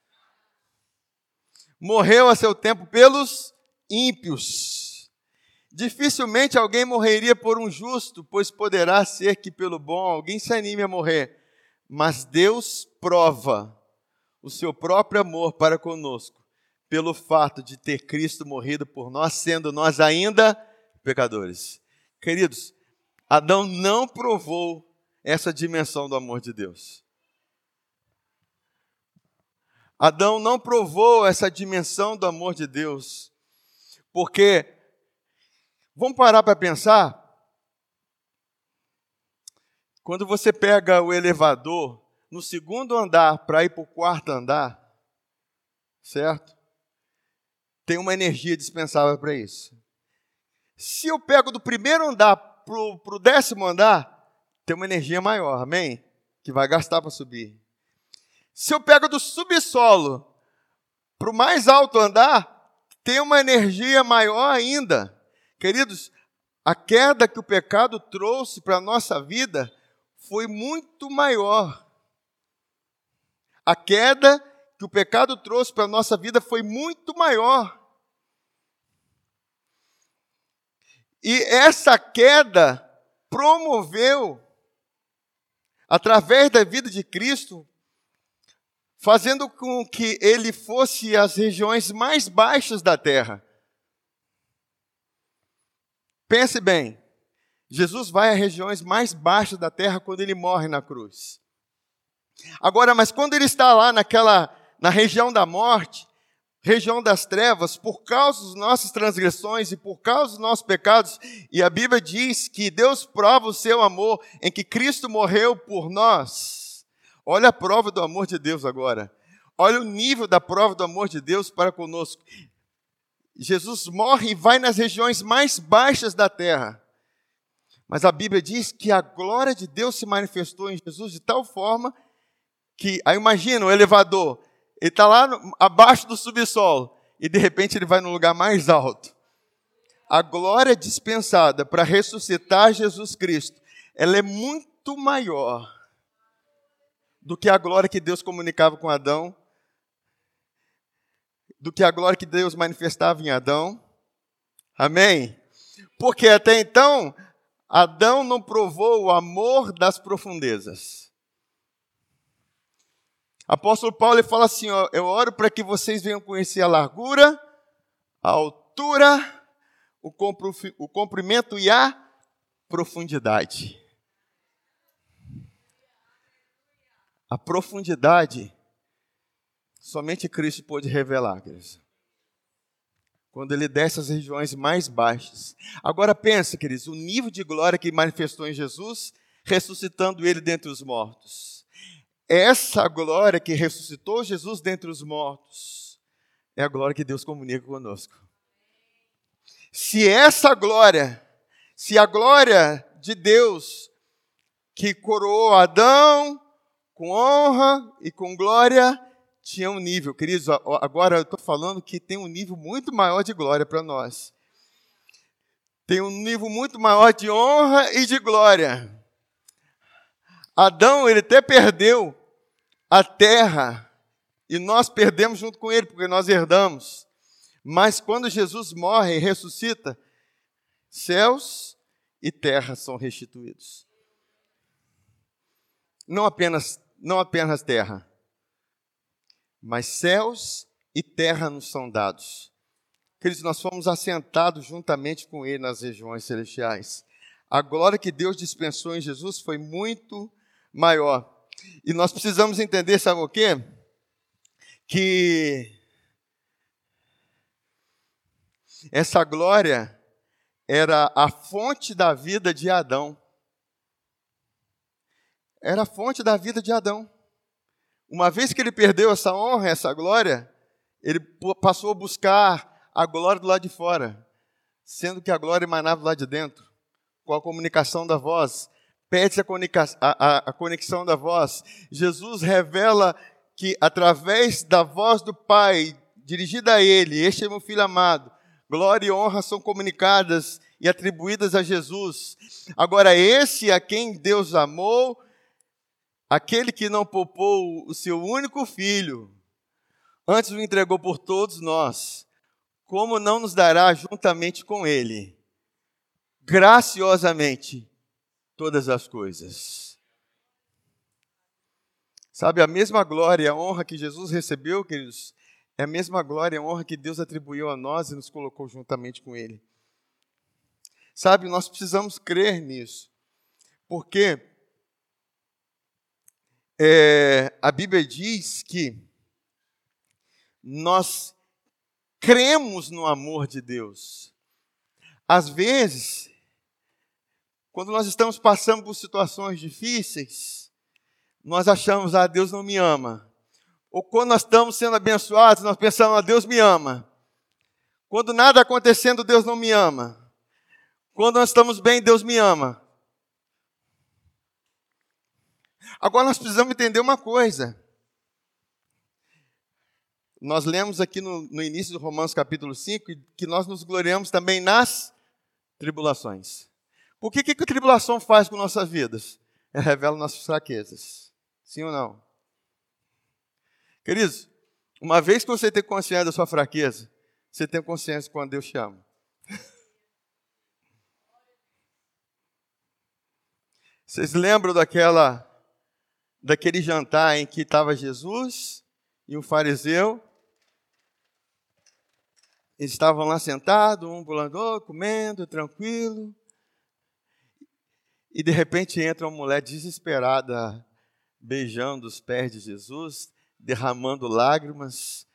morreu a seu tempo pelos ímpios. Dificilmente alguém morreria por um justo, pois poderá ser que pelo bom alguém se anime a morrer. Mas Deus prova o seu próprio amor para conosco, pelo fato de ter Cristo morrido por nós, sendo nós ainda pecadores. Queridos, Adão não provou essa dimensão do amor de Deus. Adão não provou essa dimensão do amor de Deus, porque, vamos parar para pensar, quando você pega o elevador no segundo andar para ir para o quarto andar, certo? Tem uma energia dispensável para isso. Se eu pego do primeiro andar para o décimo andar, tem uma energia maior, amém? Que vai gastar para subir. Se eu pego do subsolo para o mais alto andar, tem uma energia maior ainda. Queridos, a queda que o pecado trouxe para a nossa vida foi muito maior a queda que o pecado trouxe para a nossa vida foi muito maior. E essa queda promoveu, através da vida de Cristo, fazendo com que ele fosse às regiões mais baixas da terra. Pense bem, Jesus vai às regiões mais baixas da terra quando ele morre na cruz. Agora, mas quando ele está lá naquela, na região da morte, região das trevas, por causa das nossas transgressões e por causa dos nossos pecados, e a Bíblia diz que Deus prova o seu amor em que Cristo morreu por nós. Olha a prova do amor de Deus agora. Olha o nível da prova do amor de Deus para conosco. Jesus morre e vai nas regiões mais baixas da terra. Mas a Bíblia diz que a glória de Deus se manifestou em Jesus de tal forma que, aí imagina o elevador, ele está lá no, abaixo do subsolo e de repente ele vai no lugar mais alto. A glória dispensada para ressuscitar Jesus Cristo, ela é muito maior do que a glória que Deus comunicava com Adão, do que a glória que Deus manifestava em Adão. Amém? Porque até então, Adão não provou o amor das profundezas. Apóstolo Paulo ele fala assim: ó, eu oro para que vocês venham conhecer a largura, a altura, o, o comprimento e a profundidade. A profundidade somente Cristo pôde revelar, queridos. Quando ele desce às regiões mais baixas. Agora pensa, queridos, o nível de glória que manifestou em Jesus, ressuscitando ele dentre os mortos. Essa glória que ressuscitou Jesus dentre os mortos é a glória que Deus comunica conosco. Se essa glória, se a glória de Deus que coroou Adão com honra e com glória, tinha um nível, queridos, agora eu estou falando que tem um nível muito maior de glória para nós. Tem um nível muito maior de honra e de glória. Adão, ele até perdeu a terra e nós perdemos junto com ele, porque nós herdamos. Mas quando Jesus morre e ressuscita, Céus e terra são restituídos. Não apenas, não apenas terra, mas céus e terra nos são dados. Queridos, nós fomos assentados juntamente com Ele nas regiões celestiais. A glória que Deus dispensou em Jesus foi muito maior. E nós precisamos entender, sabe o quê? Que essa glória era a fonte da vida de Adão. Era a fonte da vida de Adão. Uma vez que ele perdeu essa honra, essa glória, ele passou a buscar a glória do lado de fora, sendo que a glória emanava lá de dentro, com a comunicação da voz. Pede a, conexão da voz. Jesus revela que através da voz do Pai, dirigida a Ele, este é meu filho amado, glória e honra são comunicadas e atribuídas a Jesus. Agora, esse a quem Deus amou, aquele que não poupou o seu único filho, antes o entregou por todos nós, como não nos dará juntamente com ele, graciosamente, todas as coisas? Sabe, a mesma glória e a honra que Jesus recebeu, queridos, é a mesma glória e honra que Deus atribuiu a nós e nos colocou juntamente com Ele. Sabe, nós precisamos crer nisso. Porque é, a Bíblia diz que nós cremos no amor de Deus. Às vezes, quando nós estamos passando por situações difíceis, nós achamos, ah, Deus não me ama. Ou quando nós estamos sendo abençoados, nós pensamos, ah, Deus me ama. Quando nada acontecendo, Deus não me ama. Quando nós estamos bem, Deus me ama. Agora nós precisamos entender uma coisa. Nós lemos aqui no, no início do Romanos capítulo 5 que nós nos gloriamos também nas tribulações. Por que, que a tribulação faz com nossas vidas? Ela revela nossas fraquezas. Sim ou não? Queridos, uma vez que você tem consciência da sua fraqueza, você tem consciência quando Deus te ama. Vocês lembram daquela daquele jantar em que estava Jesus e um fariseu? Eles estavam lá sentados, um pulador, comendo, tranquilo. E de repente entra uma mulher desesperada, beijando os pés de Jesus, derramando lágrimas,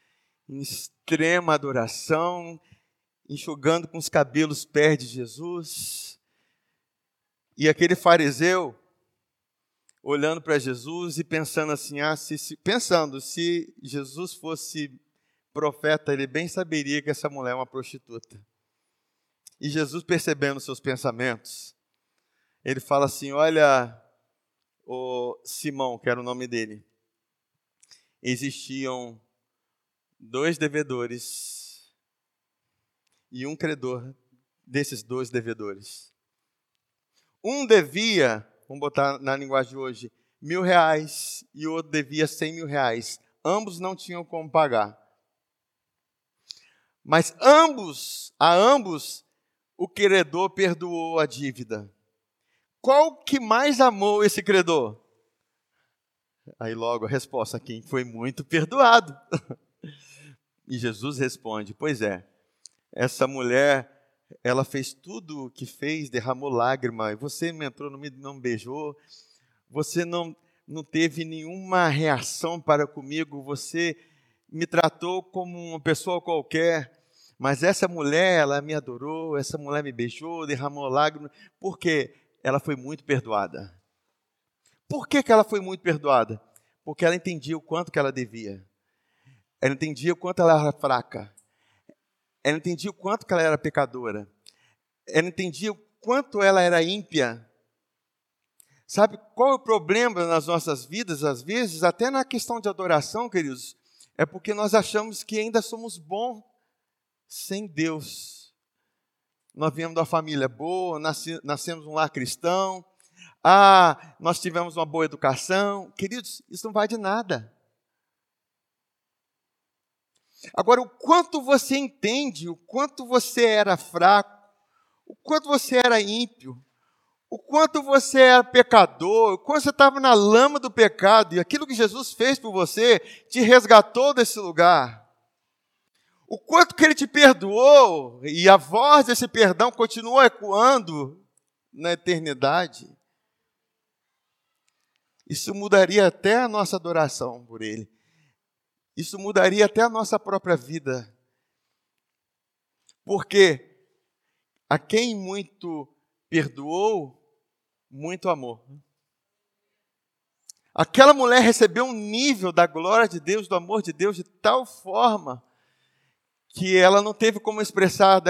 em extrema adoração, enxugando com os cabelos os pés de Jesus. E aquele fariseu, olhando para Jesus e pensando assim, ah, se, se, pensando, se Jesus fosse profeta, ele bem saberia que essa mulher é uma prostituta. E Jesus, percebendo seus pensamentos, ele fala assim: Olha, o Simão, que era o nome dele, existiam dois devedores e um credor desses dois devedores. Um devia, vamos botar na linguagem de hoje, mil reais e o outro devia cem mil reais. Ambos não tinham como pagar. Mas ambos, a ambos, o credor perdoou a dívida. Qual que mais amou esse credor? Aí logo a resposta: quem foi muito perdoado. E Jesus responde: Pois é, essa mulher, ela fez tudo o que fez, derramou lágrima, e você me entrou no meio, não beijou, você não, não teve nenhuma reação para comigo, você me tratou como uma pessoa qualquer, mas essa mulher, ela me adorou, essa mulher me beijou, derramou lágrimas, porque ela foi muito perdoada. Por que, que ela foi muito perdoada? Porque ela entendia o quanto que ela devia. Ela entendia o quanto ela era fraca. Ela entendia o quanto ela era pecadora. Ela entendia o quanto ela era ímpia. Sabe qual é o problema nas nossas vidas, às vezes, até na questão de adoração, queridos? É porque nós achamos que ainda somos bons sem Deus. Nós viemos de uma família boa, nascemos um lar cristão, ah, nós tivemos uma boa educação. Queridos, isso não vai de nada. Agora, o quanto você entende, o quanto você era fraco, o quanto você era ímpio, o quanto você era pecador, o quanto você estava na lama do pecado, e aquilo que Jesus fez por você te resgatou desse lugar. O quanto que ele te perdoou, e a voz desse perdão continua ecoando na eternidade. Isso mudaria até a nossa adoração por ele. Isso mudaria até a nossa própria vida. Porque a quem muito perdoou, muito amor. Aquela mulher recebeu um nível da glória de Deus, do amor de Deus, de tal forma que ela não teve como expressar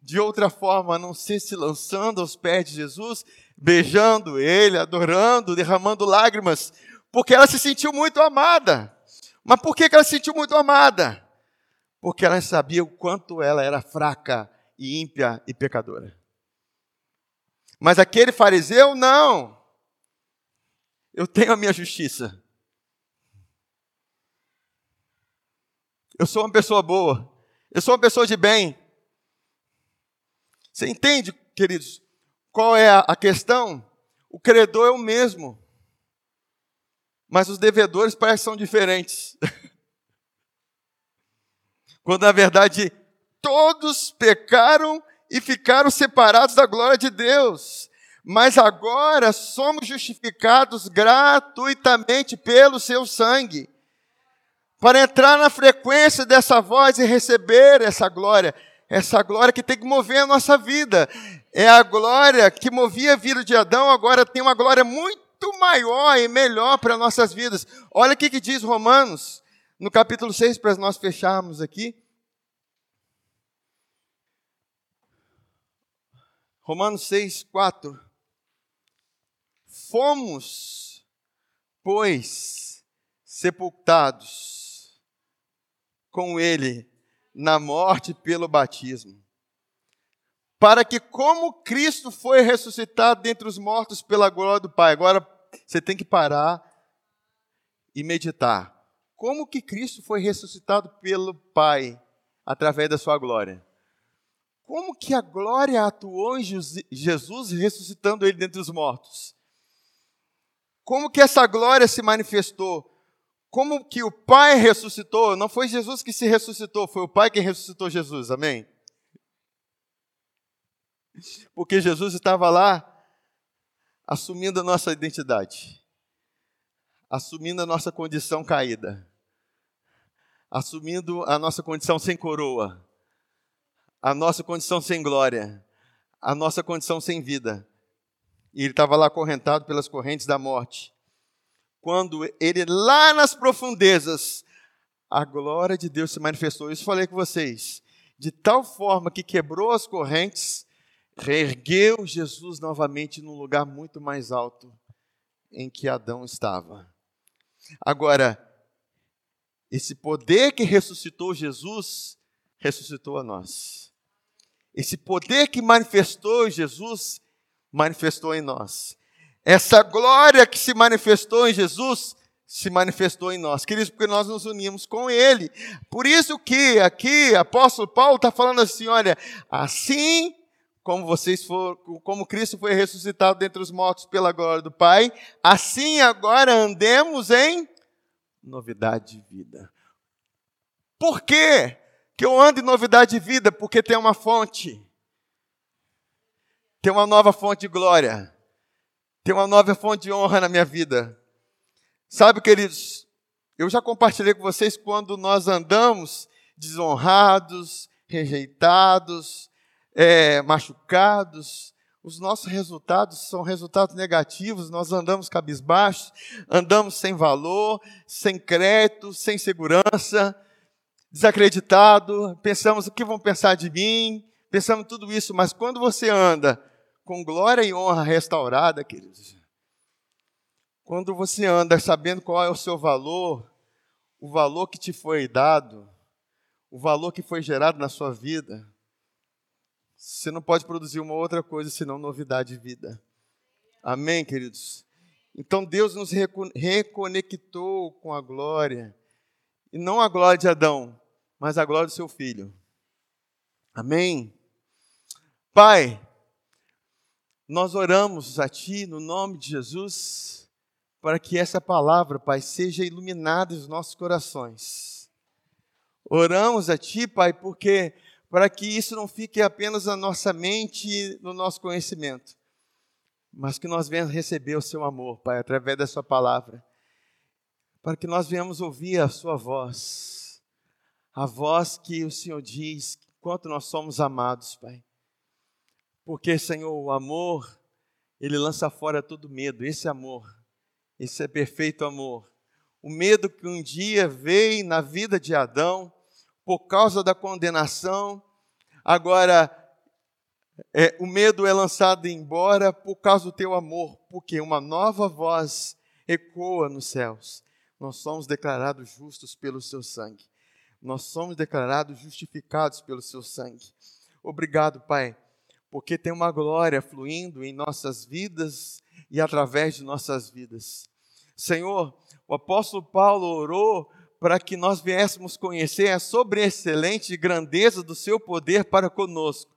de outra forma a não ser se lançando aos pés de Jesus, beijando ele, adorando, derramando lágrimas, porque ela se sentiu muito amada. Mas por que ela se sentiu muito amada? Porque ela sabia o quanto ela era fraca e ímpia e pecadora. Mas aquele fariseu, não. Eu tenho a minha justiça. Eu sou uma pessoa boa. Eu sou uma pessoa de bem. Você entende, queridos, qual é a questão? O credor é o mesmo. Mas os devedores parecem que são diferentes. Quando na verdade todos pecaram e ficaram separados da glória de Deus. Mas agora somos justificados gratuitamente pelo seu sangue. Para entrar na frequência dessa voz e receber essa glória. Essa glória que tem que mover a nossa vida. É a glória que movia a vida de Adão, agora tem uma glória muito maior e melhor para nossas vidas. Olha o que, que diz Romanos, no capítulo 6, para nós fecharmos aqui. Romanos 6, 4. Fomos, pois, sepultados com Ele na morte pelo batismo, para que, como Cristo foi ressuscitado dentre os mortos pela glória do Pai, agora você tem que parar e meditar. Como que Cristo foi ressuscitado pelo Pai através da sua glória? como que a glória atuou em Jesus ressuscitando ele dentre os mortos? Como que essa glória se manifestou? Como que o Pai ressuscitou? Não foi Jesus que se ressuscitou, foi o Pai que ressuscitou Jesus, amém? Porque Jesus estava lá assumindo a nossa identidade, assumindo a nossa condição caída, assumindo a nossa condição sem coroa, a nossa condição sem glória, a nossa condição sem vida. E ele estava lá acorrentado pelas correntes da morte. Quando ele, lá nas profundezas, a glória de Deus se manifestou. Isso falei com vocês. De tal forma que quebrou as correntes, reergueu Jesus novamente num lugar muito mais alto em que Adão estava. Agora, esse poder que ressuscitou Jesus, ressuscitou a nós. Esse poder que manifestou Jesus, manifestou em nós. Essa glória que se manifestou em Jesus, se manifestou em nós. Queridos, porque nós nos unimos com Ele. Por isso que aqui, apóstolo Paulo está falando assim: olha, assim como vocês foram, como Cristo foi ressuscitado dentre os mortos pela glória do Pai, assim agora andemos em novidade de vida. Por quê? Que eu ando em novidade de vida porque tem uma fonte. Tem uma nova fonte de glória. Tem uma nova fonte de honra na minha vida. Sabe, queridos, eu já compartilhei com vocês quando nós andamos desonrados, rejeitados, é, machucados, os nossos resultados são resultados negativos, nós andamos cabisbaixos, andamos sem valor, sem crédito, sem segurança, desacreditado, pensamos o que vão pensar de mim, pensamos tudo isso, mas quando você anda com glória e honra restaurada, queridos, quando você anda sabendo qual é o seu valor, o valor que te foi dado, o valor que foi gerado na sua vida, você não pode produzir uma outra coisa senão novidade de vida. Amém, queridos? Então Deus nos reconectou com a glória, e não a glória de Adão, mas a glória do seu filho. Amém? Pai, nós oramos a Ti no nome de Jesus, para que essa palavra, Pai, seja iluminada nos nossos corações. Oramos a Ti, Pai, porque para que isso não fique apenas na nossa mente no nosso conhecimento, mas que nós venhamos receber o Seu amor, Pai, através da Sua palavra, para que nós venhamos ouvir a Sua voz, a voz que o Senhor diz quanto nós somos amados, Pai. Porque, Senhor, o amor, ele lança fora todo medo. Esse amor, esse é perfeito amor. O medo que um dia veio na vida de Adão por causa da condenação, agora é, o medo é lançado embora por causa do teu amor, porque uma nova voz ecoa nos céus. Nós somos declarados justos pelo seu sangue. Nós somos declarados justificados pelo seu sangue. Obrigado, Pai, porque tem uma glória fluindo em nossas vidas e através de nossas vidas. Senhor, o apóstolo Paulo orou para que nós viéssemos conhecer a sobreexcelente grandeza do seu poder para conosco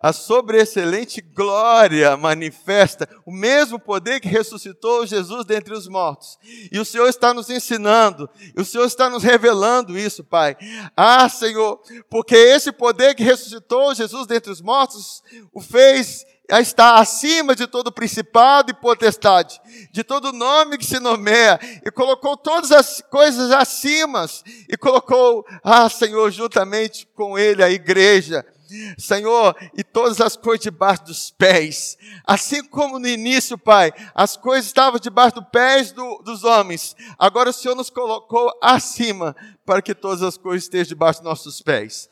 a sobreexcelente glória manifesta o mesmo poder que ressuscitou Jesus dentre os mortos. E o Senhor está nos ensinando, e o Senhor está nos revelando isso, Pai. Ah, Senhor, porque esse poder que ressuscitou Jesus dentre os mortos o fez está acima de todo principado e potestade, de todo nome que se nomeia, e colocou todas as coisas acima, e colocou, ah, Senhor, juntamente com ele a igreja Senhor, e todas as coisas debaixo dos pés. Assim como no início, Pai, as coisas estavam debaixo dos pés do, dos homens, agora o Senhor nos colocou acima para que todas as coisas estejam debaixo dos nossos pés.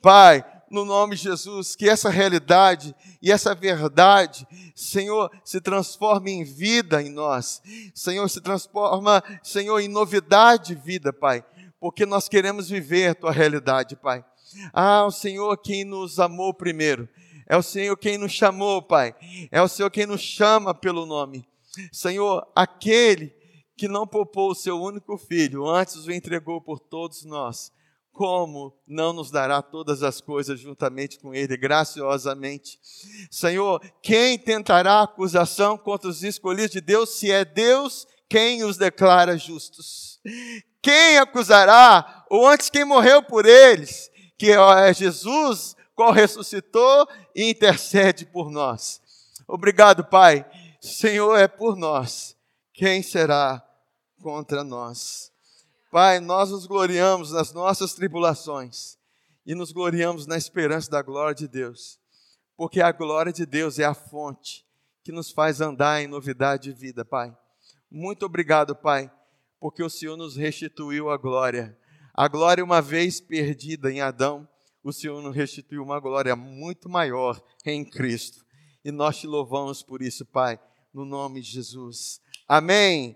Pai, no nome de Jesus, que essa realidade e essa verdade, Senhor, se transforme em vida em nós. Senhor, se transforma, Senhor, em novidade de vida, Pai, porque nós queremos viver a tua realidade, Pai. Ah, o Senhor quem nos amou primeiro. É o Senhor quem nos chamou, Pai. É o Senhor quem nos chama pelo nome. Senhor, aquele que não poupou o seu único filho, antes o entregou por todos nós. Como não nos dará todas as coisas juntamente com Ele, graciosamente? Senhor, quem tentará acusação contra os escolhidos de Deus, se é Deus quem os declara justos? Quem acusará, ou antes quem morreu por eles? que é Jesus, qual ressuscitou e intercede por nós. Obrigado, Pai. Senhor é por nós. Quem será contra nós? Pai, nós nos gloriamos nas nossas tribulações e nos gloriamos na esperança da glória de Deus, porque a glória de Deus é a fonte que nos faz andar em novidade de vida, Pai. Muito obrigado, Pai, porque o Senhor nos restituiu a glória a glória, uma vez perdida em Adão, o Senhor nos restituiu uma glória muito maior em Cristo. E nós te louvamos por isso, Pai, no nome de Jesus. Amém